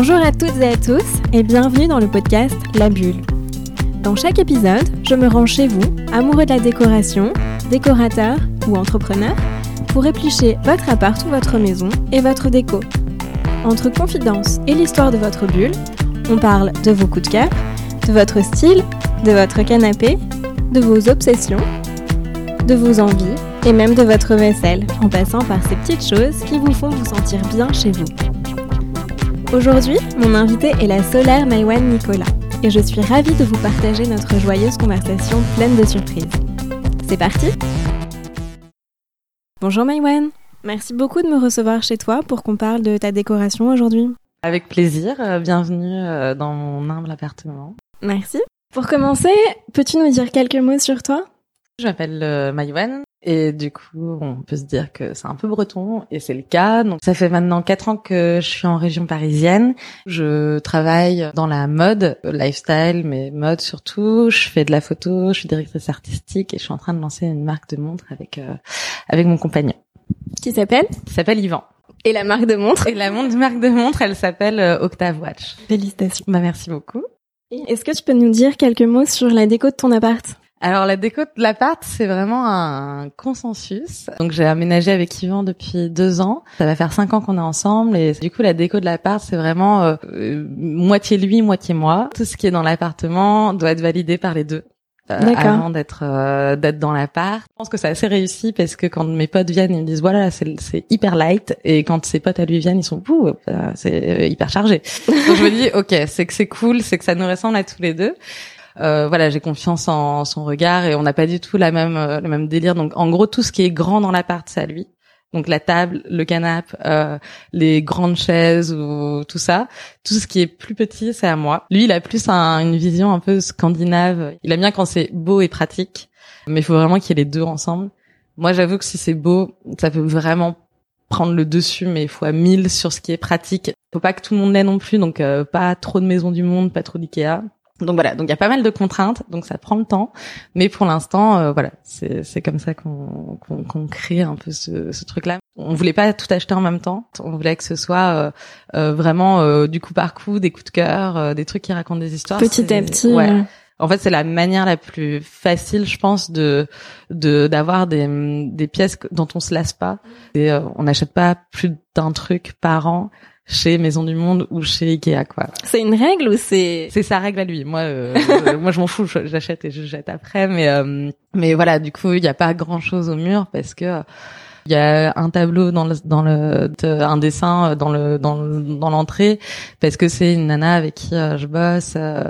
Bonjour à toutes et à tous et bienvenue dans le podcast La Bulle. Dans chaque épisode, je me rends chez vous, amoureux de la décoration, décorateur ou entrepreneur, pour éplucher votre appart ou votre maison et votre déco. Entre confidence et l'histoire de votre bulle, on parle de vos coups de cœur, de votre style, de votre canapé, de vos obsessions, de vos envies et même de votre vaisselle, en passant par ces petites choses qui vous font vous sentir bien chez vous. Aujourd'hui, mon invité est la solaire Maïwan Nicolas et je suis ravie de vous partager notre joyeuse conversation pleine de surprises. C'est parti Bonjour Maïwan, merci beaucoup de me recevoir chez toi pour qu'on parle de ta décoration aujourd'hui. Avec plaisir, euh, bienvenue euh, dans mon humble appartement. Merci. Pour commencer, peux-tu nous dire quelques mots sur toi? Je m'appelle euh, Maïwan et du coup, on peut se dire que c'est un peu breton et c'est le cas. Donc ça fait maintenant quatre ans que je suis en région parisienne. Je travaille dans la mode, lifestyle, mais mode surtout. Je fais de la photo, je suis directrice artistique et je suis en train de lancer une marque de montres avec avec mon compagnon. Qui s'appelle? Qui s'appelle Yvan. Et la marque de montre? Et la montre, marque de montre, elle s'appelle Octave Watch. Félicitations. Bah merci beaucoup. Est-ce que tu peux nous dire quelques mots sur la déco de ton appart? Alors la déco de l'appart, c'est vraiment un consensus. Donc j'ai aménagé avec Yvan depuis deux ans. Ça va faire cinq ans qu'on est ensemble et du coup la déco de l'appart, c'est vraiment euh, moitié lui, moitié moi. Tout ce qui est dans l'appartement doit être validé par les deux. Euh, avant d'être euh, d'être dans l'appart. Je pense que c'est assez réussi parce que quand mes potes viennent, ils me disent voilà, c'est c'est hyper light et quand ses potes à lui viennent, ils sont ouh, c'est hyper chargé. Donc je me dis OK, c'est que c'est cool, c'est que ça nous ressemble à tous les deux. Euh, voilà, j'ai confiance en son regard et on n'a pas du tout la même euh, le même délire. Donc en gros, tout ce qui est grand dans l'appart, c'est à lui. Donc la table, le canapé, euh, les grandes chaises ou tout ça, tout ce qui est plus petit, c'est à moi. Lui, il a plus une vision un peu scandinave. Il aime bien quand c'est beau et pratique, mais il faut vraiment qu'il y ait les deux ensemble. Moi, j'avoue que si c'est beau, ça peut vraiment prendre le dessus, mais à mille sur ce qui est pratique. Faut pas que tout le monde l'ait non plus, donc euh, pas trop de maisons du monde, pas trop d'Ikea. Donc voilà, donc il y a pas mal de contraintes, donc ça prend le temps, mais pour l'instant, euh, voilà, c'est c'est comme ça qu'on qu'on qu'on crée un peu ce, ce truc-là. On voulait pas tout acheter en même temps, on voulait que ce soit euh, euh vraiment euh, du coup par coup, des coups de cœur, des trucs qui racontent des histoires. Petit à petit. Ouais. En fait, c'est la manière la plus facile, je pense, de de d'avoir des des pièces dont on se lasse pas. Et on n'achète pas plus d'un truc par an chez Maison du Monde ou chez Ikea quoi. C'est une règle ou c'est C'est sa règle à lui. Moi euh, moi je m'en fous, j'achète et je jette après mais euh, mais voilà, du coup, il n'y a pas grand-chose au mur parce que il y a un tableau dans le dans le un dessin dans le dans dans l'entrée parce que c'est une nana avec qui euh, je bosse euh,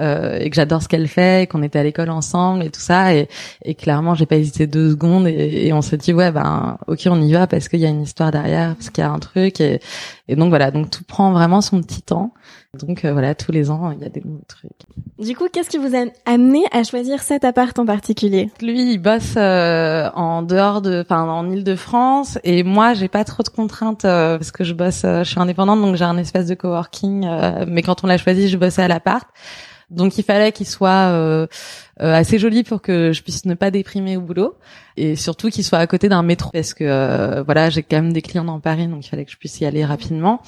euh, et que j'adore ce qu'elle fait et qu'on était à l'école ensemble et tout ça. Et, et clairement j'ai pas hésité deux secondes et, et on s'est dit ouais ben ok on y va parce qu'il y a une histoire derrière parce qu'il y a un truc. Et, et donc voilà. Donc tout prend vraiment son petit temps donc euh, voilà, tous les ans, il y a des nouveaux trucs. Du coup, qu'est-ce qui vous a amené à choisir cet appart en particulier? Lui, il bosse euh, en dehors de, enfin en Île-de-France, et moi, j'ai pas trop de contraintes euh, parce que je bosse, je suis indépendante, donc j'ai un espace de coworking. mais quand on l'a choisi, je bossais à l'appart. Donc il fallait qu'il soit assez joli pour que je puisse ne pas déprimer au boulot et surtout qu'il soit à côté d'un métro parce que voilà j'ai quand même des clients dans Paris donc il fallait que je puisse y aller rapidement.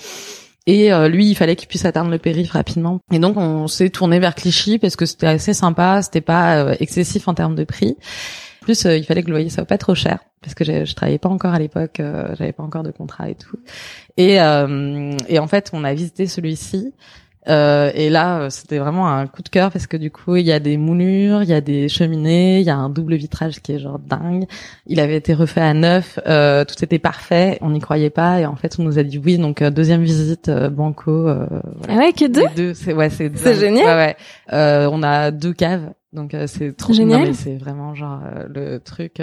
Et euh, lui, il fallait qu'il puisse atteindre le périph rapidement. Et donc, on s'est tourné vers Clichy parce que c'était assez sympa, c'était pas euh, excessif en termes de prix. Plus, euh, il fallait que le loyer soit pas trop cher parce que je travaillais pas encore à l'époque, j'avais pas encore de contrat et tout. Et, et en fait, on a visité celui-ci euh, et là, euh, c'était vraiment un coup de cœur parce que du coup, il y a des moulures, il y a des cheminées, il y a un double vitrage qui est genre dingue. Il avait été refait à neuf, euh, tout était parfait, on n'y croyait pas et en fait, on nous a dit oui. Donc euh, deuxième visite, banco. Voilà. Ah ouais, que deux. deux c'est ouais, c'est. C'est génial. Ouais, ouais. on a deux caves. Donc c'est trop génial. C'est vraiment genre le truc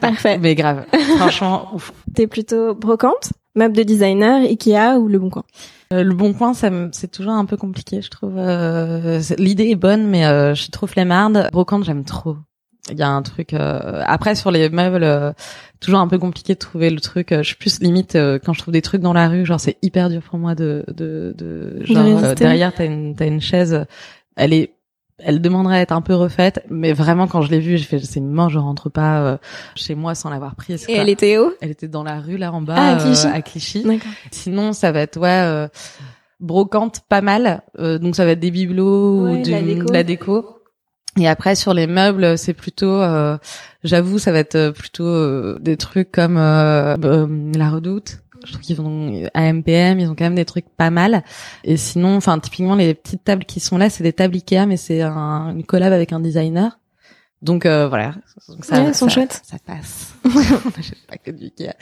parfait. Mais grave. Franchement, ouf. T'es plutôt brocante, meuble de designer, Ikea ou Le Bon Coin? euh, le bon coin, ça c'est toujours un peu compliqué, je trouve. Euh, l'idée est bonne, mais euh, je suis trop flemmarde. Brocante, j'aime trop. Il y a un truc. Après, sur les meubles, toujours un peu compliqué de trouver le truc. je suis plus limite quand je trouve des trucs dans la rue, genre c'est hyper dur pour moi de de, de genre derrière t'as une t'as une chaise, elle est elle demanderait à être un peu refaite, mais vraiment quand je l'ai vue, j'ai fait c'est mort, je rentre pas euh, chez moi sans l'avoir prise. Et elle était où? Elle était dans la rue là en bas ah, à Clichy. Euh, à Clichy. Sinon ça va être ouais euh, brocante pas mal. Euh, donc ça va être des bibelots Ouais, ou de la déco. la déco. Et après sur les meubles, c'est plutôt, euh, j'avoue, ça va être plutôt des trucs comme la Redoute. Je trouve qu'ils vont à MPM, ils ont quand même des trucs pas mal. Et sinon, enfin typiquement les petites tables qui sont là, c'est des tables Ikea, mais c'est un, une collab avec un designer. Donc euh, voilà, Donc ça, Ouais, elles sont ça- chouettes. Ça passe. Pas que du Ikea.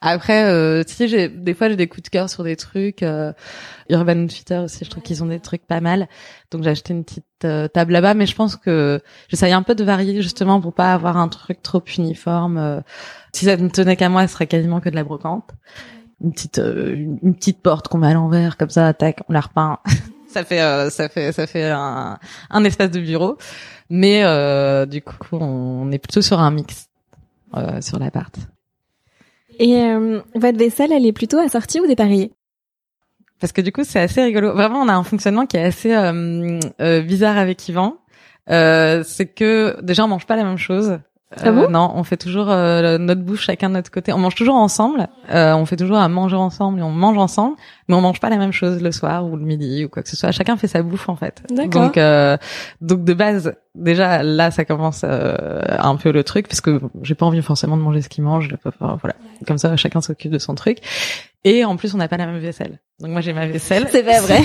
Après, euh, tu sais, j'ai des fois j'ai des coups de cœur sur des trucs. Euh, Urban Outfitter aussi, je trouve qu'ils ont des trucs pas mal. Donc j'ai acheté une petite euh, table là-bas, mais je pense que j'essaye un peu de varier justement pour pas avoir un truc trop uniforme. Euh, si ça ne tenait qu'à moi, ce serait quasiment que de la brocante. Une petite euh, une, petite porte qu'on met à l'envers comme ça, tac, on la repeint. ça fait euh, ça fait ça fait un, un espace de bureau. Mais euh, du coup, on est plutôt sur un mix euh, sur l'appart. Et euh, votre vaisselle, elle est plutôt assortie ou dépareillée? Parce que du coup, c'est assez rigolo. Vraiment, on a un fonctionnement qui est assez euh, euh, bizarre avec Yvan. Euh, c'est que déjà, on mange pas la même chose. Ah bon? non, on fait toujours euh, notre bouche chacun de notre côté. On mange toujours ensemble. Euh, on fait toujours à manger ensemble et on mange ensemble, mais on mange pas la même chose le soir ou le midi ou quoi que ce soit. Chacun fait sa bouffe en fait. D'accord. Donc, euh, donc de base, déjà là, ça commence euh, un peu le truc parce que j'ai pas envie forcément de manger ce qu'il mange. Voilà, comme ça, chacun s'occupe de son truc. Et en plus, on n'a pas la même vaisselle. Donc moi, j'ai ma vaisselle. C'est pas vrai.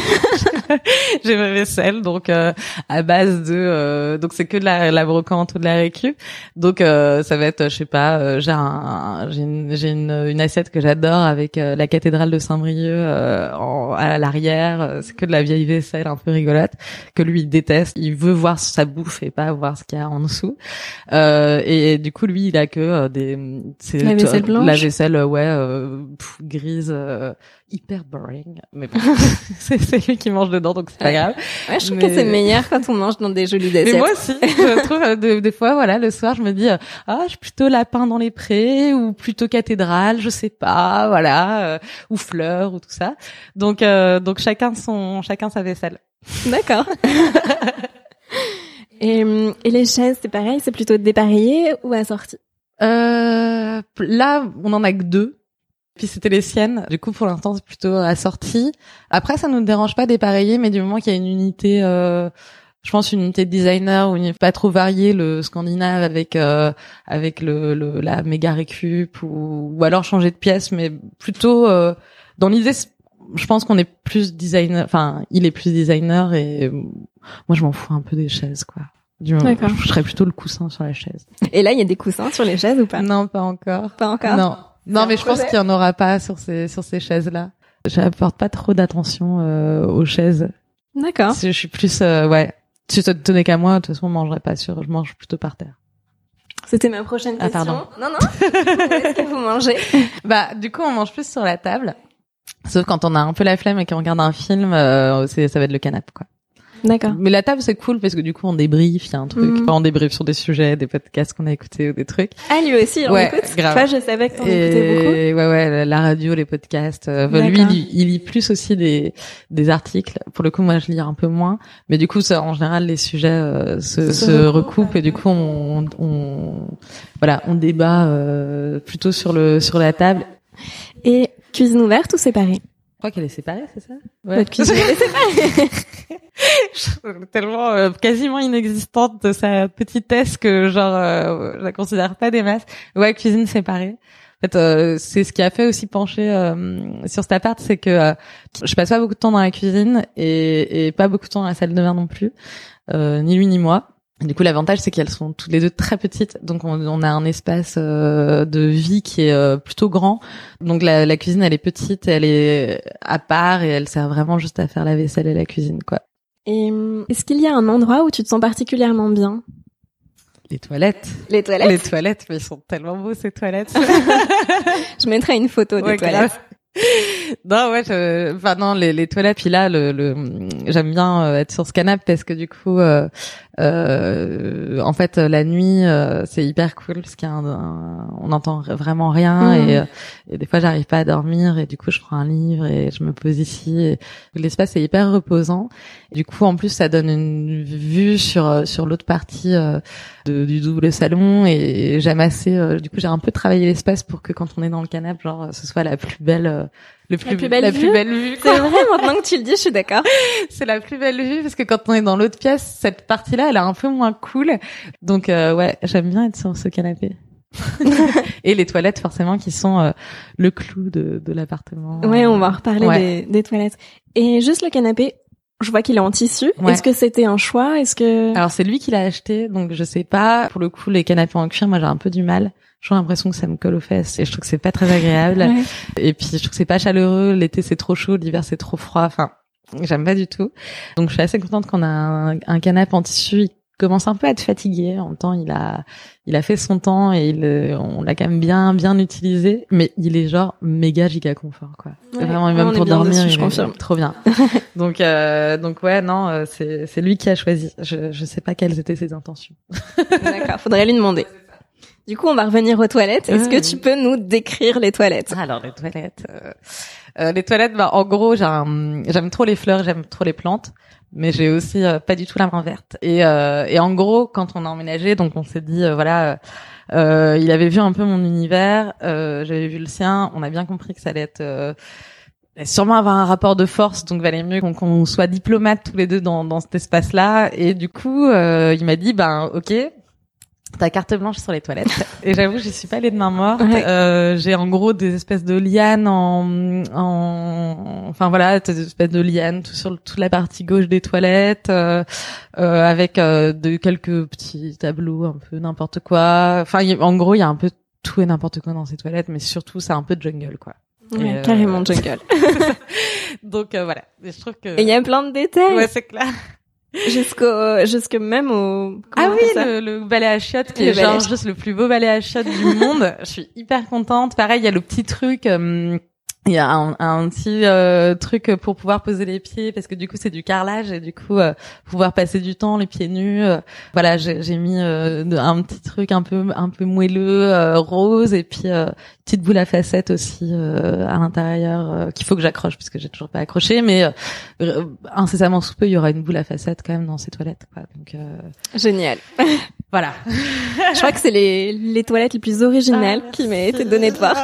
j'ai ma vaisselle, donc euh, à base de, euh, donc c'est que de la, la brocante ou de la récup. Donc euh, ça va être, je sais pas, euh, j'ai un, j'ai une, j'ai une, une assiette que j'adore avec euh, la cathédrale de Saint-Brieuc euh, en- à l'arrière. C'est que de la vieille vaisselle un peu rigolote que lui il déteste. Il veut voir sa bouffe et pas voir ce qu'il y a en dessous. Euh, et, du coup, lui, il a que des, c'est La vaisselle blanche? la vaisselle, ouais, euh, pff, grise, euh, hyper boring. Mais bon, c'est c'est lui qui mange dedans, donc c'est pas grave. Ouais, je trouve Mais- que c'est meilleur quand on mange dans des jolies Mais assiettes. moi aussi, je trouve euh, de- des fois, voilà, le soir, je me dis, euh, ah, je suis plutôt lapin dans les prés ou plutôt cathédrale, je sais pas, voilà, euh, ou fleurs ou tout ça. Donc, euh, donc chacun son, chacun sa vaisselle. D'accord. et, et les chaises, c'est pareil, c'est plutôt dépareillé ou assorti? Euh, là, on en a que deux. Puis c'était les siennes. Du coup, pour l'instant, c'est plutôt assorti. Après, ça nous dérange pas dépareiller, mais du moment qu'il y a une unité, euh, je pense une unité de designer ou une pas trop variée, le scandinave avec euh, avec le, le la méga récup ou, ou alors changer de pièce, mais plutôt euh, dans l'idée. Je pense qu'on est plus designer. Enfin, il est plus designer et euh, moi, je m'en fous un peu des chaises, quoi. Du moment, D'accord. je serais plutôt le coussin sur la chaise. Et là, il y a des coussins sur les chaises ou pas? Non, pas encore. Pas encore? Non, non, mais je pense qu'il y en aura pas sur ces sur ces chaises-là. J'apporte pas trop d'attention euh, aux chaises. D'accord. Je suis plus euh, ouais. Si ça te tenait qu'à moi, de toute façon, on mangerait pas sur. Je mange plutôt par terre. C'était ma prochaine Ah, question. pardon. Non, non. Où est-ce que vous mangez? Bah, du coup, on mange plus sur la table. Sauf quand on a un peu la flemme et qu'on regarde un film, euh, ça va être le canapé quoi. D'accord. Mais la table c'est cool parce que du coup on débriefe, il y a un truc, Mhm. on débriefe sur des sujets, des podcasts qu'on a écoutés ou des trucs. Ah, lui aussi, on Ouais, écoute. grave. Toi, je savais que t'en écoutais beaucoup. Ouais, ouais, la- radio, les podcasts. Euh, lui, D'accord. il, lit- il lit plus aussi des des articles. Pour le coup, moi, je lis un peu moins. Mais du coup, ça, en général, les sujets euh, se, Se se recoupent, et du coup, on, on voilà, on débat euh, plutôt sur le sur la table. Et cuisine ouverte ou séparée? Crois qu'elle est séparée, c'est ça? Votre cuisine est séparée. Je tellement euh, quasiment inexistante de sa petitesse que genre euh, je la considère pas des masses. Ouais, cuisine séparée. En fait, euh, c'est ce qui a fait aussi pencher euh, sur cet appart, c'est que euh, je passe pas beaucoup de temps dans la cuisine et, et pas beaucoup de temps dans la salle de bain non plus, euh, ni lui ni moi. Du coup, l'avantage, c'est qu'elles sont toutes les deux très petites, donc on, on a un espace euh, de vie qui est euh, plutôt grand. Donc la, la cuisine, elle est petite, elle est à part et elle sert vraiment juste à faire la vaisselle et la cuisine, quoi. Et hum, est-ce qu'il y a un endroit où tu te sens particulièrement bien? Les toilettes. Les toilettes. Les toilettes, mais ils sont tellement beaux ces toilettes. Je mettrai une photo des Ouais, toilettes. Non, ouais, je... enfin non, les, les toilettes. Puis là, le, le... j'aime bien euh, être sur ce canapé parce que du coup, euh, euh, en fait, la nuit, euh, c'est hyper cool parce qu'il y a un, un- on n'entend vraiment rien Mhm. et, euh, et des fois, j'arrive pas à dormir et du coup, je prends un livre et je me pose ici. Et... L'espace est hyper reposant. Du coup, en plus, ça donne une vue sur euh, sur l'autre partie euh, de, du double salon et j'aime assez. euh, du coup, j'ai un peu travaillé l'espace pour que quand on est dans le canapé, genre, ce soit la plus belle, euh, le plus, La plus belle la vue plus belle vue. C'est vrai, maintenant que tu le dis, je suis d'accord. c'est la plus belle vue parce que quand on est dans l'autre pièce, cette partie-là, elle est un peu moins cool. Donc euh, ouais, j'aime bien être sur ce canapé. et les toilettes forcément qui sont euh, le clou de, de l'appartement. Ouais, on va reparler Ouais. des, des toilettes. Et juste le canapé, je vois qu'il est en tissu. Ouais. Est-ce que c'était un choix? Est-ce que Alors c'est lui qui l'a acheté, donc je sais pas. Pour le coup, les canapés en cuir, moi j'ai un peu du mal. J'ai l'impression que ça me colle aux fesses et je trouve que c'est pas très agréable. Ouais. Et puis je trouve que c'est pas chaleureux. L'été c'est trop chaud, l'hiver c'est trop froid. Enfin, j'aime pas du tout. Donc je suis assez contente qu'on a un, un canapé en tissu. Il commence un peu à être fatigué. En même temps, il a, il a fait son temps et il, euh, on l'a quand même bien, bien utilisé. Mais il est genre méga giga confort quoi. Ouais. Vraiment, et même on est pour bien dormir, dessus, je est confirme. trop bien. donc, euh, donc ouais, non, euh, c'est, c'est lui qui a choisi. Je, je sais pas quelles étaient ses intentions. D'accord, faudrait lui demander. Du coup, on va revenir aux toilettes. Est-ce que tu peux nous décrire les toilettes? Alors les toilettes, euh, euh, les toilettes, bah en gros, j'aime trop les fleurs, j'aime trop les plantes, mais j'ai aussi euh, pas du tout la main verte. Et, euh, et en gros, quand on a emménagé, donc on s'est dit euh, voilà, euh, il avait vu un peu mon univers, euh, j'avais vu le sien, on a bien compris que ça allait être euh, sûrement avoir un rapport de force, donc valait mieux qu'on soit diplomates tous les deux dans, dans cet espace-là. Et du coup, il m'a dit ben ok. Ta carte blanche sur les toilettes. Et j'avoue, j'y suis pas allée de main morte. Ouais. Euh, j'ai en gros des espèces de lianes en, en enfin voilà, des espèces de lianes tout sur le- toute la partie gauche des toilettes, euh, euh, avec euh, de quelques petits tableaux, un peu n'importe quoi. Enfin, y en gros, il y a un peu tout et n'importe quoi dans ces toilettes, mais surtout, c'est un peu jungle, quoi. Ouais, euh, Carrément jungle. Donc euh, voilà, Et je trouve que Et il y a plein de détails. ouais, c'est clair. Jusqu'au, jusque même au. Ah oui, le, le balai à chiottes qui Le est genre juste le plus beau balai à chiottes du monde. Je suis hyper contente. Pareil, il y a le petit truc. euh, il y a un, un petit euh, truc pour pouvoir poser les pieds parce que du coup c'est du carrelage et du coup euh, pouvoir passer du temps les pieds nus. euh, voilà, j'ai mis euh, un petit truc un peu un peu moelleux euh, rose et puis euh, petite boule à facettes aussi à l'intérieur qu'il faut que j'accroche parce que j'ai toujours pas accroché mais incessamment sous peu il y aura une boule à facettes quand même dans ces toilettes quoi. Donc Génial. Voilà. Je crois que c'est les, les toilettes les plus originales Ah, qui m'a merci. été données de voir.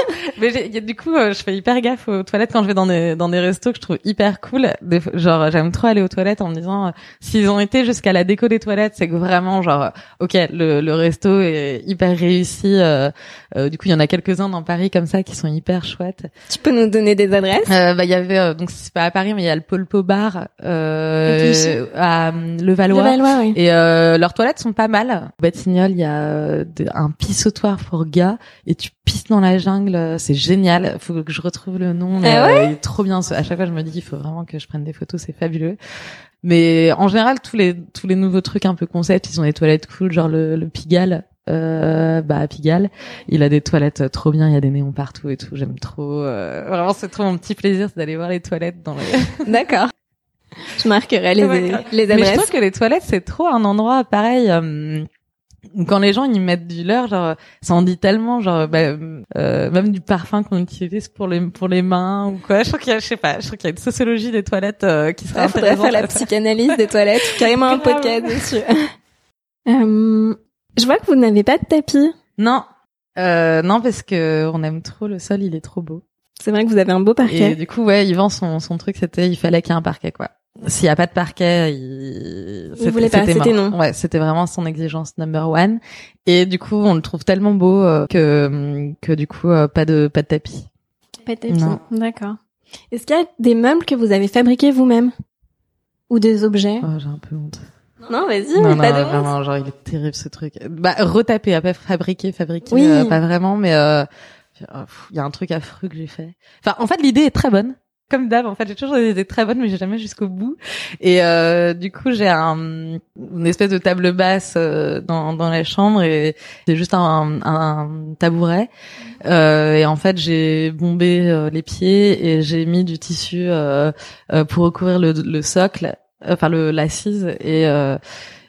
Mais du coup, euh, je fais hyper gaffe aux toilettes quand je vais dans des dans des restos que je trouve hyper cool. Des genre, j'aime trop aller aux toilettes en me disant euh, s'ils ont été jusqu'à la déco des toilettes, c'est que vraiment genre, euh, ok, le le resto est hyper réussi. euh, euh, du coup, il y en a quelques uns dans Paris comme ça qui sont hyper chouettes. Tu peux nous donner des adresses? Euh, bah, il y avait donc c'est pas à Paris, mais il y a le Polpo Bar euh, à Levallois. Le Valois, oui. Et euh, leurs toilettes sont pas mal. Au Batignolles, il y a euh, un pissoir pour gars et tu pisses dans la jungle. C'est génial. Faut que je retrouve le nom. Mais, Ah euh, il est trop bien. À chaque fois, je me dis, il faut vraiment que je prenne des photos. C'est fabuleux. Mais en général, tous les tous les nouveaux trucs un peu concept, ils ont des toilettes cool, genre le, le Pigalle. Euh, bah à Pigalle, il a des toilettes trop bien. Il y a des néons partout et tout. J'aime trop. euh, vraiment, c'est trop mon petit plaisir, c'est d'aller voir les toilettes dans les. D'accord. Je marquerai les, Ouais, les Mais je adresses. trouve que les toilettes, c'est trop un endroit pareil. euh, où quand les gens ils mettent du leur, genre ça en dit tellement, genre bah, euh, même du parfum qu'on utilise pour les pour les mains ou quoi. Je trouve qu'il y a, je sais pas, je trouve qu'il y a une sociologie des toilettes euh, qui serait Il faudrait faire la psychanalyse des toilettes, carrément un podcast dessus. Euh, je vois que vous n'avez pas de tapis. Non, euh, non parce que on aime trop le sol, il est trop beau. C'est vrai que vous avez un beau Et parquet. du coup, ouais, Yvan son son truc c'était il fallait qu'il y ait un parquet quoi. S'il y a pas de parquet, il pas, c'était non. Ouais, c'était vraiment son exigence number one. Et du coup, on le trouve tellement beau euh, que que du coup euh, pas de pas de tapis. Pas de tapis. Non. D'accord. Est-ce qu'il y a des meubles que vous avez fabriqués vous-même? Ou des objets? Oh, j'ai un peu honte. Non, vas-y, non, mais non, pas de honte. vraiment, genre il est terrible ce truc. Bah retaper, après fabriquer, fabriquer, Oui. euh, pas vraiment, mais euh, euh, il y a un truc affreux que j'ai fait. Enfin, en fait, l'idée est très bonne. Comme d'hab, en fait, j'ai toujours idées très bonnes, mais j'ai jamais jusqu'au bout. Et euh, du coup, j'ai un, une espèce de table basse euh, dans, dans la chambre et c'est juste un, un tabouret. Euh, et en fait, j'ai bombé euh, les pieds et j'ai mis du tissu euh, euh, pour recouvrir le, le socle, enfin le l'assise. Et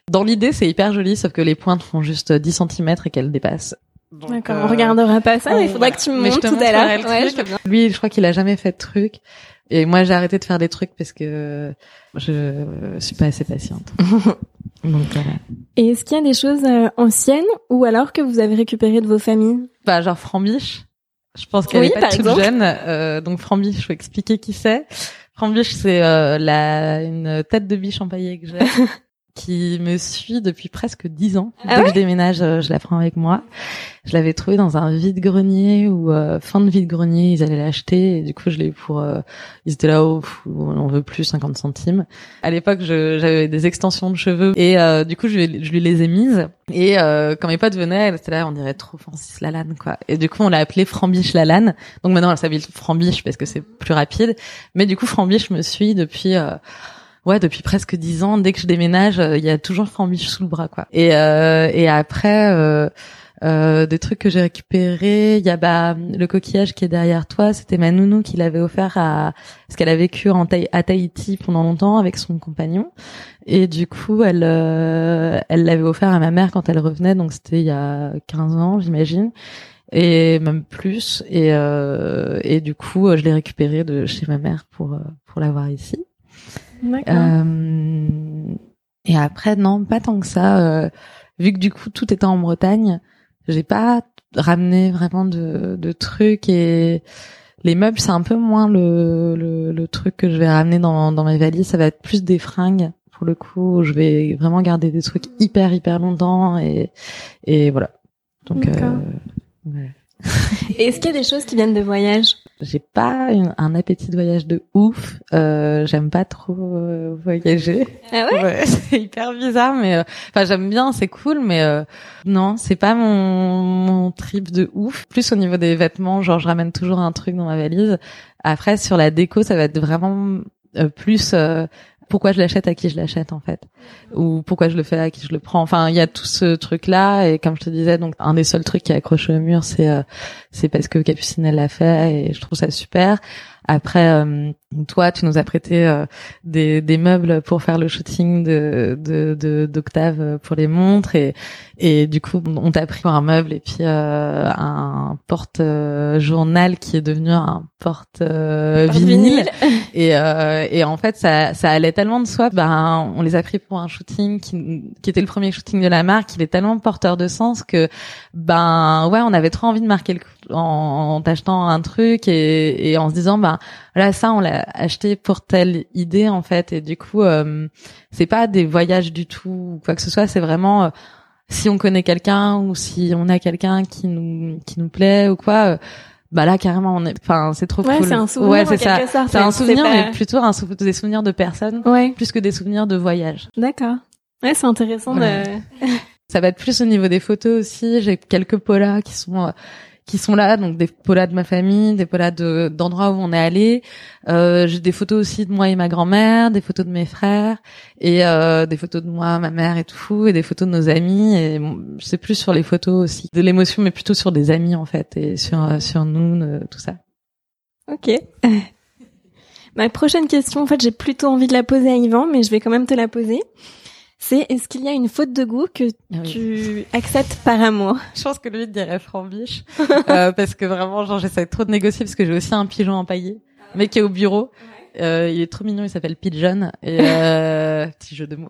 dans l'idée, c'est hyper joli, sauf que les pointes font juste 10 cm et qu'elles dépassent. D'accord, euh, on regardera pas ça, on- il faudra voilà. que tu me montres tout à l'heure. Ouais, je. Lui, je crois qu'il a jamais fait de truc. Et moi, j'ai arrêté de faire des trucs parce que je suis pas assez patiente. Donc voilà. Et est-ce qu'il y a des choses euh, anciennes ou alors que vous avez récupérées de vos familles? Bah, genre Frambiche. Je pense qu'elle Oui, est pas toute exemple. jeune. Euh, donc Frambiche, vais expliquer qui c'est. Frambiche, c'est euh, la une tête de biche empaillée que j'ai, qui me suit depuis presque dix ans. Ah Dès que je déménage, euh, je la prends avec moi. Je l'avais trouvée dans un vide-grenier ou euh, fin de vide-grenier, ils allaient l'acheter. Et du coup, je l'ai pour... euh, ils étaient là, pff, on veut plus 50 centimes. À l'époque, j'avais des extensions de cheveux et euh, du coup, je, lui- je lui les ai mises. Et euh, quand mes potes venaient, elle était là, on dirait trop Francis Lalanne, quoi. Et du coup, on l'a appelée Frambiche Lalanne. Donc maintenant, elle s'appelle Frambiche parce que c'est plus rapide. Mais du coup, Frambiche me suit depuis... Ouais, depuis presque dix ans, dès que je déménage, euh, il y a toujours Frambiche sous le bras, quoi. Et euh, et après, euh, euh, des trucs que j'ai récupérés, il y a bah le coquillage qui est derrière toi, c'était ma nounou qui l'avait offert à parce qu'elle a vécu en Tahi- à Tahiti pendant longtemps avec son compagnon. Et du coup elle euh, elle l'avait offert à ma mère quand elle revenait donc c'était il y a 15 ans j'imagine. Et même plus. Et euh, et du coup je l'ai récupéré de chez ma mère pour pour l'avoir ici et après, non, pas tant que ça. euh, vu que du coup tout était en Bretagne, j'ai pas ramené vraiment de, de trucs et les meubles, c'est un peu moins le, le, le truc que je vais ramener dans, dans mes valises. Ça va être plus des fringues pour le coup. Je vais vraiment garder des trucs hyper hyper longtemps et et voilà. Donc euh, ouais. Est-ce qu'il y a des choses qui viennent de voyage? J'ai pas une- un appétit de voyage de ouf. Euh, j'aime pas trop euh, voyager. Ah ouais Ouais, c'est hyper bizarre, mais euh, enfin j'aime bien, c'est cool, mais euh, non, c'est pas mon, mon trip de ouf. Plus au niveau des vêtements, genre je ramène toujours un truc dans ma valise. Après sur la déco, ça va être vraiment euh, plus euh, pourquoi je l'achète à qui je l'achète en fait, ou pourquoi je le fais à qui je le prends. Enfin il y a tout ce truc là et comme je te disais, donc un des seuls trucs qui est accroché au mur, c'est euh, c'est parce que Capucine l'a fait et je trouve ça super. Après, euh, toi, tu nous as prêté euh, des, des meubles pour faire le shooting de de de- d'Octave pour les montres et et du coup on t'a pris un meuble et puis euh, un porte euh, journal qui est devenu un porte euh, Porte vinyle et euh, et en fait ça ça allait tellement de soi. Ben on les a pris pour un shooting qui qui était le premier shooting de la marque. Il est tellement porteur de sens que ben ouais on avait trop envie de marquer le coup en, en t'achetant un truc et et en se disant ben là ça on l'a acheté pour telle idée en fait. Et du coup euh, c'est pas des voyages du tout ou quoi que ce soit. C'est vraiment euh, si on connaît quelqu'un ou si on a quelqu'un qui nous qui nous plaît ou quoi euh, bah là carrément on est enfin c'est trop Ouais, cool. c'est un souvenir ouais c'est ça. c'est un souvenir pas- mais plutôt un sou- des souvenirs de personnes Ouais, plus que des souvenirs de voyage. D'accord. Ouais, c'est intéressant Ouais. de... ça va être plus au niveau des photos aussi. J'ai quelques polas qui sont euh, qui sont là, donc des polas de ma famille, des polas de d'endroits où on est allé. Euh, J'ai des photos aussi de moi et ma grand-mère, des photos de mes frères et euh, des photos de moi, ma mère et tout, et des photos de nos amis. Et bon, c'est plus sur les photos aussi de l'émotion, mais plutôt sur des amis en fait et sur euh, sur nous, euh, tout ça. Ok. Ma prochaine question, en fait, j'ai plutôt envie de la poser à Yvan, mais je vais quand même te la poser. C'est est-ce qu'il y a une faute de goût que Ah oui. tu acceptes par amour? Je pense que lui il dirait Frambiche euh, parce que vraiment genre j'essaie trop de négocier parce que j'ai aussi un pigeon empaillé mais qui est au bureau. Euh, il est trop mignon, il s'appelle Pigeon et euh, petit jeu de mots.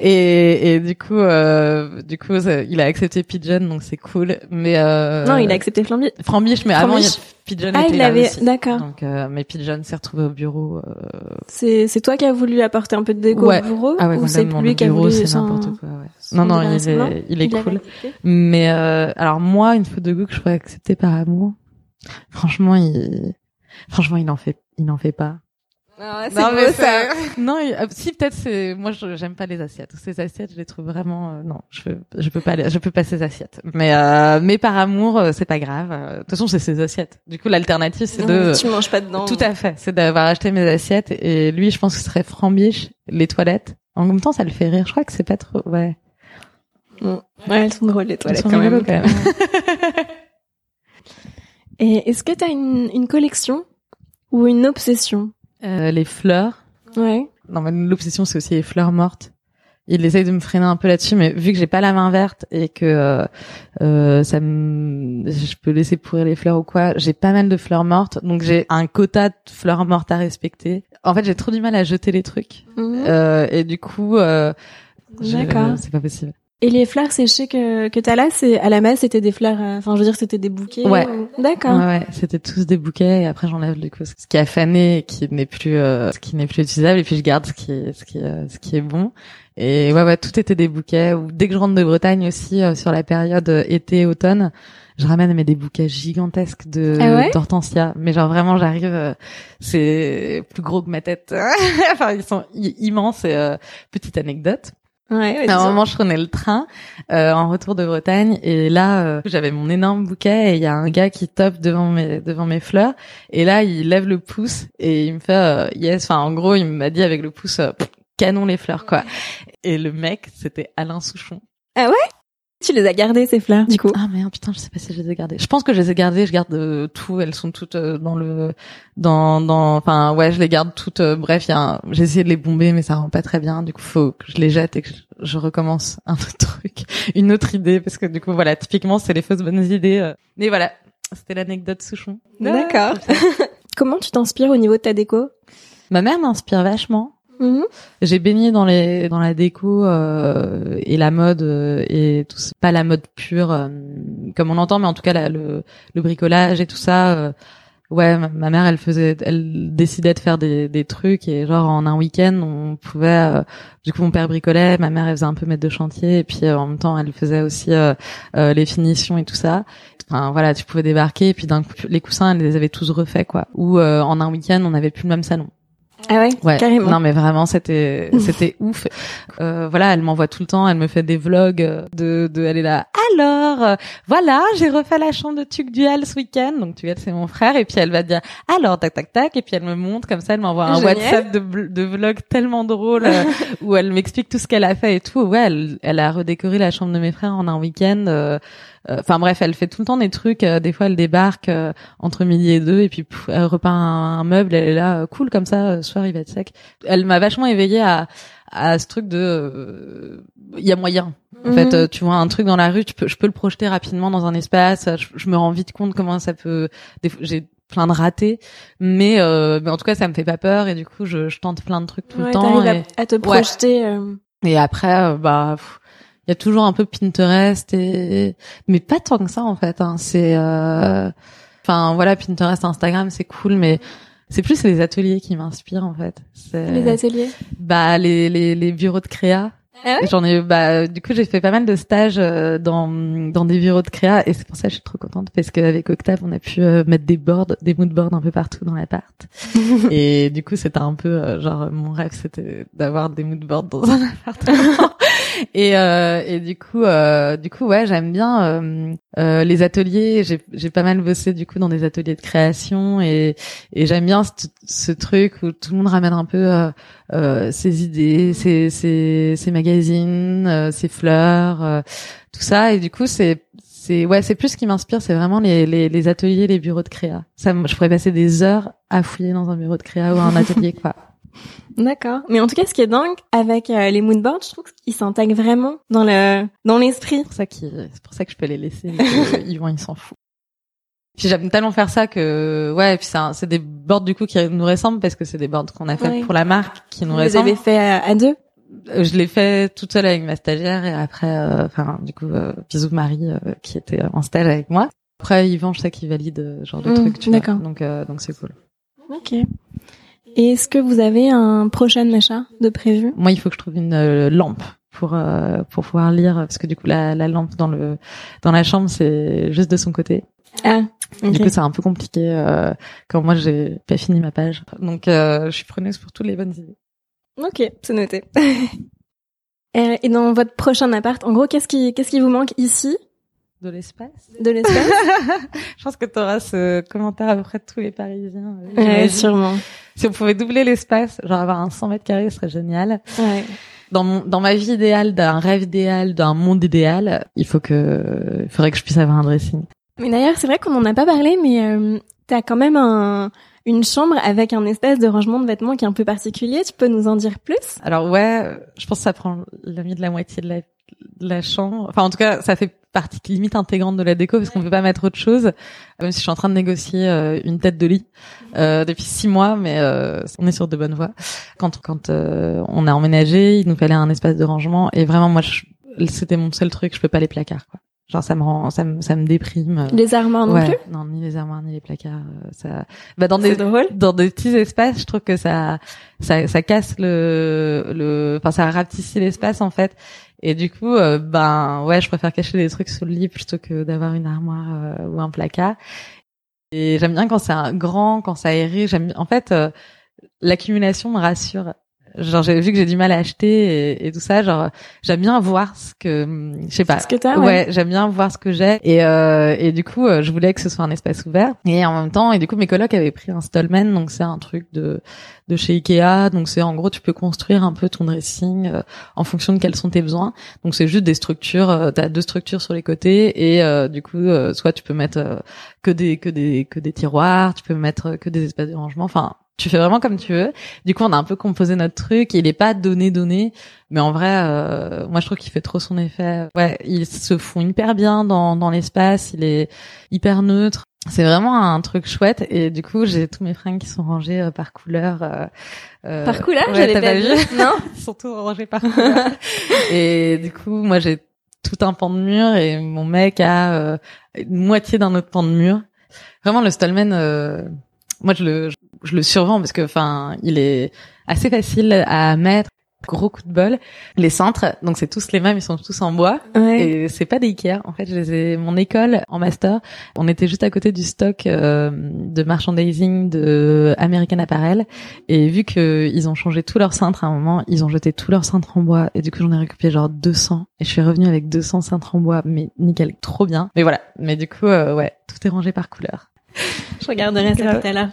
Et, et du coup, euh, du coup, il a accepté Pigeon, donc c'est cool. Mais euh, Non, il a accepté Flambiche. Frambiche, mais avant, il y a. Pigeon Ah, était il là avait... D'accord. Donc, euh, mais Pigeon s'est retrouvé au bureau. euh, C'est c'est toi qui as voulu apporter un peu de déco Ouais. au bureau Ah ouais, ou c'est lui qui a voulu c'est n'importe quoi. Ouais. Non, non, il est, il est cool. Mais euh, alors moi, une faute de goût que je pourrais accepter par amour, franchement, il, franchement, il en fait, il n'en fait pas. Ah Non, mais c'est- Non, euh, si peut-être c'est, moi, je- j'aime pas les assiettes. Ces assiettes, je les trouve vraiment, euh, non, je peux, je peux pas, les- je peux pas ces assiettes. Mais, euh, mais par amour, euh, c'est pas grave. De toute façon, c'est ces assiettes. Du coup, l'alternative, c'est de, Tu manges pas dedans. tout à fait, c'est d'avoir acheté mes assiettes. Et lui, je pense que ce serait frambiche, les toilettes. En même temps, ça le fait rire. Je crois que c'est pas trop, ouais. Ouais, elles sont drôles les toilettes Elles sont quand même. quand même. Et est-ce que t'as une, une collection ou une obsession? Euh, les fleurs. Ouais. Non, mais l'obsession, c'est aussi les fleurs mortes. Il essaye de me freiner un peu là-dessus, mais vu que j'ai pas la main verte et que euh, euh, ça me, je peux laisser pourrir les fleurs ou quoi, j'ai pas mal de fleurs mortes, donc j'ai un quota de fleurs mortes à respecter. En fait, j'ai trop du mal à jeter les trucs, Mhm. euh, et du coup, euh, D'accord. c'est pas possible. Et les fleurs séchées que que t'as là, c'est à la masse, c'était des fleurs. euh, Enfin, je veux dire, c'était des bouquets. Ouais. ou- D'accord. Ouais, ouais, c'était tous des bouquets et après j'enlève du coup ce qui a fané et qui n'est plus euh, ce qui n'est plus utilisable et puis je garde ce qui est ce qui euh, ce qui est bon. Et ouais ouais, tout était des bouquets ou dès que je rentre de Bretagne aussi euh, sur la période euh, été automne, je ramène mais des bouquets gigantesques de Ah ouais? d'hortensia, mais genre vraiment j'arrive euh, c'est plus gros que ma tête. enfin ils sont immenses et euh, petite anecdote. Ouais. ouais, À un moment, je prenais le train euh, en retour de Bretagne et là, euh, j'avais mon énorme bouquet et il y a un gars qui top devant mes devant mes fleurs et là, il lève le pouce et il me fait euh, yes. Enfin, en gros, il m'a dit avec le pouce euh, pff, canon les fleurs quoi. Et le mec, c'était Alain Souchon. Tu les as gardées ces fleurs, du coup. Ah merde, putain, je sais pas si je les ai gardées. Je pense que je les ai gardées. Je garde euh, tout. Elles sont toutes euh, dans le dans dans. Enfin ouais, je les garde toutes. euh, bref, il y a un... j'ai essayé de les bomber, mais ça rend pas très bien. Du coup, faut que je les jette et que je, je recommence un autre truc, une autre idée, parce que du coup, voilà, typiquement, c'est les fausses bonnes idées. Mais voilà, c'était l'anecdote Souchon. D'accord. Comment tu t'inspires au niveau de ta déco? Ma mère m'inspire vachement. Mhm. J'ai baigné dans les dans la déco euh, et la mode euh, et tout pas la mode pure euh, comme on entend mais en tout cas le le bricolage et tout ça euh, ouais ma, mère elle faisait elle décidait de faire des des trucs et genre en un week-end on pouvait euh, du coup mon père bricolait ma mère elle faisait un peu maître de chantier et puis euh, en même temps elle faisait aussi les finitions et tout ça Enfin voilà, tu pouvais débarquer et puis d'un coup les coussins elle les avait tous refaits quoi. Ou euh, en un week-end on avait plus le même salon. Ah ouais, Ouais. carrément. Non mais vraiment c'était c'était ouf. Euh, voilà, elle m'envoie tout le temps, elle me fait des vlogs euh, de de elle est là. Alors euh, voilà, j'ai refait la chambre de Tuc Dual ce week-end. Donc Tuc c'est mon frère et puis elle va dire alors tac tac tac et puis elle me montre comme ça, elle m'envoie un Génial. WhatsApp de vlog tellement drôle euh, où elle m'explique tout ce qu'elle a fait et tout. Ouais, elle, elle a redécoré la chambre de mes frères en un week-end. Euh, Enfin bref, elle fait tout le temps des trucs. euh, des fois, elle débarque euh, entre midi et deux et puis pouf, elle repeint un, un meuble. Elle est là, cool comme ça. euh, soir, il va être sec. Elle m'a vachement éveillée à à ce truc de euh, il y a moyen. En Mhm. fait, euh, tu vois un truc dans la rue, tu peux, je peux le projeter rapidement dans un espace. Je, je me rends vite compte comment ça peut. J'ai plein de ratés, mais euh, mais en tout cas, ça me fait pas peur et du coup, je, je tente plein de trucs tout Ouais, le temps. et- à, à te projeter. euh, et après, euh, bah, pff, il y a toujours un peu Pinterest et mais pas tant que ça en fait. Hein. C'est, euh, enfin voilà, Pinterest, Instagram, c'est cool, mais c'est plus les ateliers qui m'inspirent en fait. Les ateliers? bah les, les les bureaux de créa. Ah ouais? J'en ai, bah, du coup, j'ai fait pas mal de stages euh, dans dans des bureaux de créa et c'est pour ça que je suis trop contente parce qu'avec Octave, on a pu euh, mettre des boards, des mood boards un peu partout dans l'appart. et du coup, c'était un peu euh, genre mon rêve, c'était d'avoir des mood boards dans un appartement. Et euh, et du coup, euh, du coup, ouais, j'aime bien euh, euh, les ateliers. J'ai j'ai pas mal bossé du coup dans des ateliers de création et et j'aime bien ce, truc où tout le monde ramène un peu euh, euh, ses idées, ses, ses, ses magazines, ses fleurs, tout ça. Et du coup, c'est c'est ouais, c'est plus ce qui m'inspire, c'est vraiment les, les les ateliers, les bureaux de créa. Ça, je pourrais passer des heures à fouiller dans un bureau de créa ou un atelier quoi. D'accord. Mais en tout cas, ce qui est dingue avec euh, les moodboards, je trouve qu'ils s'intègrent vraiment dans le dans l'esprit. C'est pour ça qu'ils, c'est pour ça que je peux les laisser. Yvan, il s'en fout. Puis j'aime tellement faire ça que ouais, et puis c'est des boards du coup qui nous ressemblent parce que c'est des boards qu'on a fait Ouais. pour la marque qui nous Vous ressemblent. avez fait à, à deux? Euh, je l'ai fait toute seule avec ma stagiaire et après, euh, enfin, du coup, euh, bisous Marie euh, qui était en stage avec moi. Après, Yvan, je sais qu'il valide euh, ce genre de Mm, trucs, tu vois. d'accord. Donc, euh, donc c'est cool. Ok. Et est-ce que vous avez un prochain achat de prévu? Moi, il faut que je trouve une euh, lampe pour euh, pour pouvoir lire parce que du coup, la, la lampe dans le dans la chambre, c'est juste de son côté. Ah. ok. Du coup, c'est un peu compliqué euh, quand moi j'ai pas fini ma page. Donc, euh, je suis preneuse pour toutes les bonnes idées. Ok, c'est noté. Euh, Et dans votre prochain appart, en gros, qu'est-ce qui qu'est-ce qui vous manque ici? De l'espace? de l'espace je pense que tu auras ce commentaire à peu près de tous les Parisiens. euh, Ouais, sûrement. Si on pouvait doubler l'espace, genre avoir un 100 mètres carrés, ce serait génial. Ouais. Dans mon, dans ma vie idéale, d'un rêve idéal, d'un monde idéal, il faut que, il faudrait que je puisse avoir un dressing. Mais d'ailleurs, c'est vrai qu'on en a pas parlé, mais euh, t'as quand même un une chambre avec un espèce de rangement de vêtements qui est un peu particulier. Tu peux nous en dire plus? Alors ouais, je pense que ça prend la de la moitié de la, la chambre. Enfin, en tout cas, ça fait partie limite intégrante de la déco parce qu'on peut pas mettre autre chose. Même si je suis en train de négocier euh, une tête de lit euh, depuis six mois, mais euh, on est sur de bonnes voies. Quand quand euh, on a emménagé, il nous fallait un espace de rangement et vraiment moi, c'était mon seul truc. Je peux pas les placards, quoi. Genre ça me rend, ça me, ça me déprime. Les armoires non ouais, plus? Non, ni les armoires ni les placards. euh, Ça, bah dans des drôle. dans des petits espaces, je trouve que ça, ça, ça casse le, le, enfin ça rapetissit l'espace en fait. Et du coup, euh, ben ouais, je préfère cacher des trucs sous le lit plutôt que d'avoir une armoire euh, ou un placard. Et j'aime bien quand c'est un grand, quand c'est aéré. J'aime, en fait, euh, l'accumulation me rassure. Genre j'ai vu que j'ai du mal à acheter et, et tout ça. Genre j'aime bien voir ce que, je sais pas. Ce que t'as, ouais, ouais. j'aime bien voir ce que j'ai et euh, et du coup euh, je voulais que ce soit un espace ouvert et en même temps et du coup mes colocs avaient pris un Stallman donc c'est un truc de de chez Ikea donc c'est en gros tu peux construire un peu ton dressing euh, en fonction de quels sont tes besoins donc c'est juste des structures euh, t'as deux structures sur les côtés et euh, du coup euh, soit tu peux mettre que des que des que des tiroirs tu peux mettre que des espaces de rangement enfin tu fais vraiment comme tu veux. Du coup, on a un peu composé notre truc. Il est pas donné donné, mais en vrai, euh, moi je trouve qu'il fait trop son effet. Ouais, il se fond hyper bien dans dans l'espace. Il est hyper neutre. C'est vraiment un truc chouette. Et du coup, j'ai tous mes fringues qui sont rangées euh, par couleur. euh, euh, Par couleur, ouais, j'avais pas vu. Non. Ils sont tous rangés par couleur. et du coup, moi j'ai tout un pan de mur et mon mec a euh, une moitié d'un autre pan de mur. Vraiment, le Stallman, euh, moi je le je, je le survends parce que enfin, il est assez facile à mettre. Gros coup de bol. Les cintres, donc c'est tous les mêmes, ils sont tous en bois. Ouais. Et c'est pas des Ikea. En fait, je les ai, mon école en master, on était juste à côté du stock euh, de merchandising de American Apparel. Et vu que ils ont changé tous leurs cintres à un moment, ils ont jeté tous leurs cintres en bois. Et du coup, j'en ai récupéré genre 200. Et je suis revenue avec 200 cintres en bois. Mais nickel, trop bien. Mais voilà. Mais du coup, euh, ouais, tout est rangé par couleur. Je regarderai ça tout à l'heure.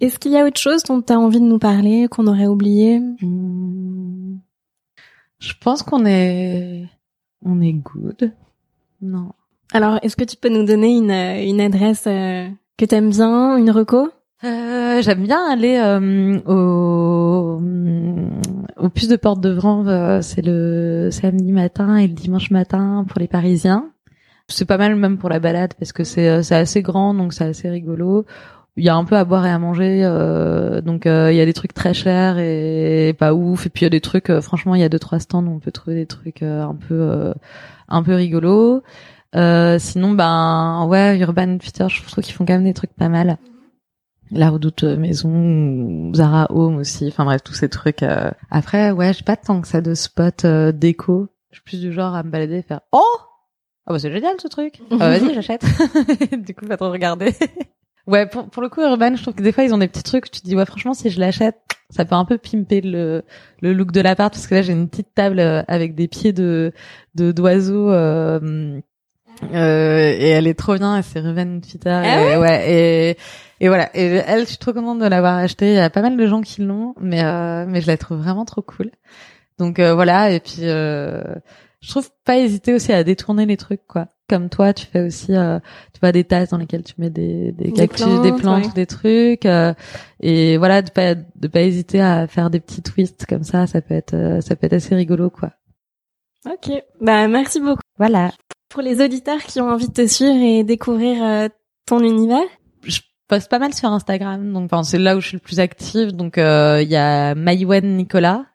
Est-ce qu'il y a autre chose dont tu as envie de nous parler, qu'on aurait oublié? Hmm. Je pense qu'on est, on est good. Non. Alors, est-ce que tu peux nous donner une, euh, une adresse euh, que t'aimes bien, une reco? Euh, J'aime bien aller euh, au au puce de Porte de Vanves. euh, C'est le samedi matin et le dimanche matin pour les Parisiens. C'est pas mal même pour la balade parce que c'est euh, c'est assez grand donc c'est assez rigolo. Il y a un peu à boire et à manger, euh, donc euh, il y a des trucs très chers et pas ouf. Et puis il y a des trucs, euh, franchement, il y a deux trois stands où on peut trouver des trucs euh, un peu un peu rigolos. Sinon, ben ouais, Urban Outfitters, je trouve qu'ils font quand même des trucs pas mal. La Redoute Maison, Zara Home aussi. Enfin bref, tous ces trucs. Après, ouais, j'ai pas tant que ça de spots déco. Je suis plus du genre à me balader et faire oh ah bah c'est génial ce truc. Ah, Vas-y, j'achète. du coup, pas trop regarder. ouais, pour pour le coup, Urban, je trouve que des fois ils ont des petits trucs. où Tu te dis ouais, franchement, si je l'achète, ça peut un peu pimper le le look de l'appart parce que là j'ai une petite table euh, avec des pieds de de d'oiseaux. Euh, euh, et elle est trop bien, et c'est Ruben Outfitter. Ah et, ouais, et, et voilà. Et elle, je suis trop contente de l'avoir achetée. Il y a pas mal de gens qui l'ont, mais euh, mais je la trouve vraiment trop cool. Donc euh, voilà. Et puis euh, je trouve pas hésiter aussi à détourner les trucs, quoi. Comme toi, tu fais aussi, euh, tu vois, des tasses dans lesquelles tu mets des, des Des cactus, plantes, des plantes, ouais. des trucs. euh, et voilà, de pas de pas hésiter à faire des petits twists comme ça. Ça peut être euh, ça peut être assez rigolo, quoi. Ok. Bah, merci beaucoup. Voilà. Pour les auditeurs qui ont envie de te suivre et découvrir euh, ton univers, je poste pas mal sur Instagram, donc enfin, c'est là où je suis le plus active. Donc euh, il y a Maïwen Nicolas.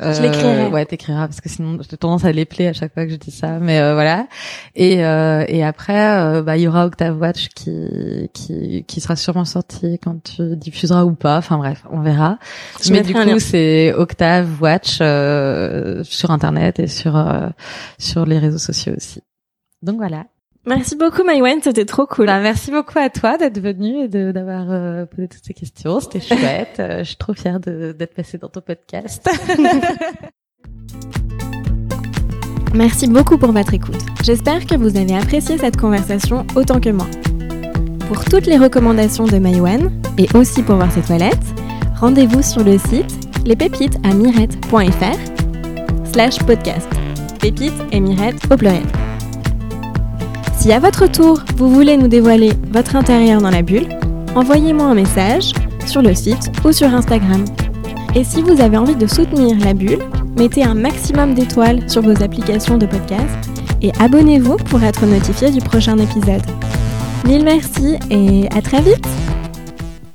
Euh, Je l'écrirai. Ouais, t'écriras parce que sinon j'ai tendance à l'épeler à chaque fois que je dis ça. Mais euh, voilà. Et euh, et après, euh, bah il y aura Octave Watch qui qui qui sera sûrement sorti quand tu diffuseras ou pas. Enfin bref, on verra. Je Mais du coup, c'est Octave Watch euh, sur internet et sur euh, sur les réseaux sociaux aussi. Donc voilà. Merci beaucoup Maïwen, c'était trop cool. Bah, merci beaucoup à toi d'être venu et d'avoir euh, posé toutes ces questions. C'était chouette. Euh, je suis trop fière d'être passée dans ton podcast. Merci beaucoup pour votre écoute. J'espère que vous avez apprécié cette conversation autant que moi. Pour toutes les recommandations de Maïwen, et aussi pour voir ses toilettes, rendez-vous sur le site lespépitesamirette.fr slash podcast. Pépites et mirettes au pluriel. Si à votre tour, vous voulez nous dévoiler votre intérieur dans la bulle, envoyez-moi un message sur le site ou sur Instagram. Et si vous avez envie de soutenir la bulle, mettez un maximum d'étoiles sur vos applications de podcast et abonnez-vous pour être notifié du prochain épisode. Mille merci et à très vite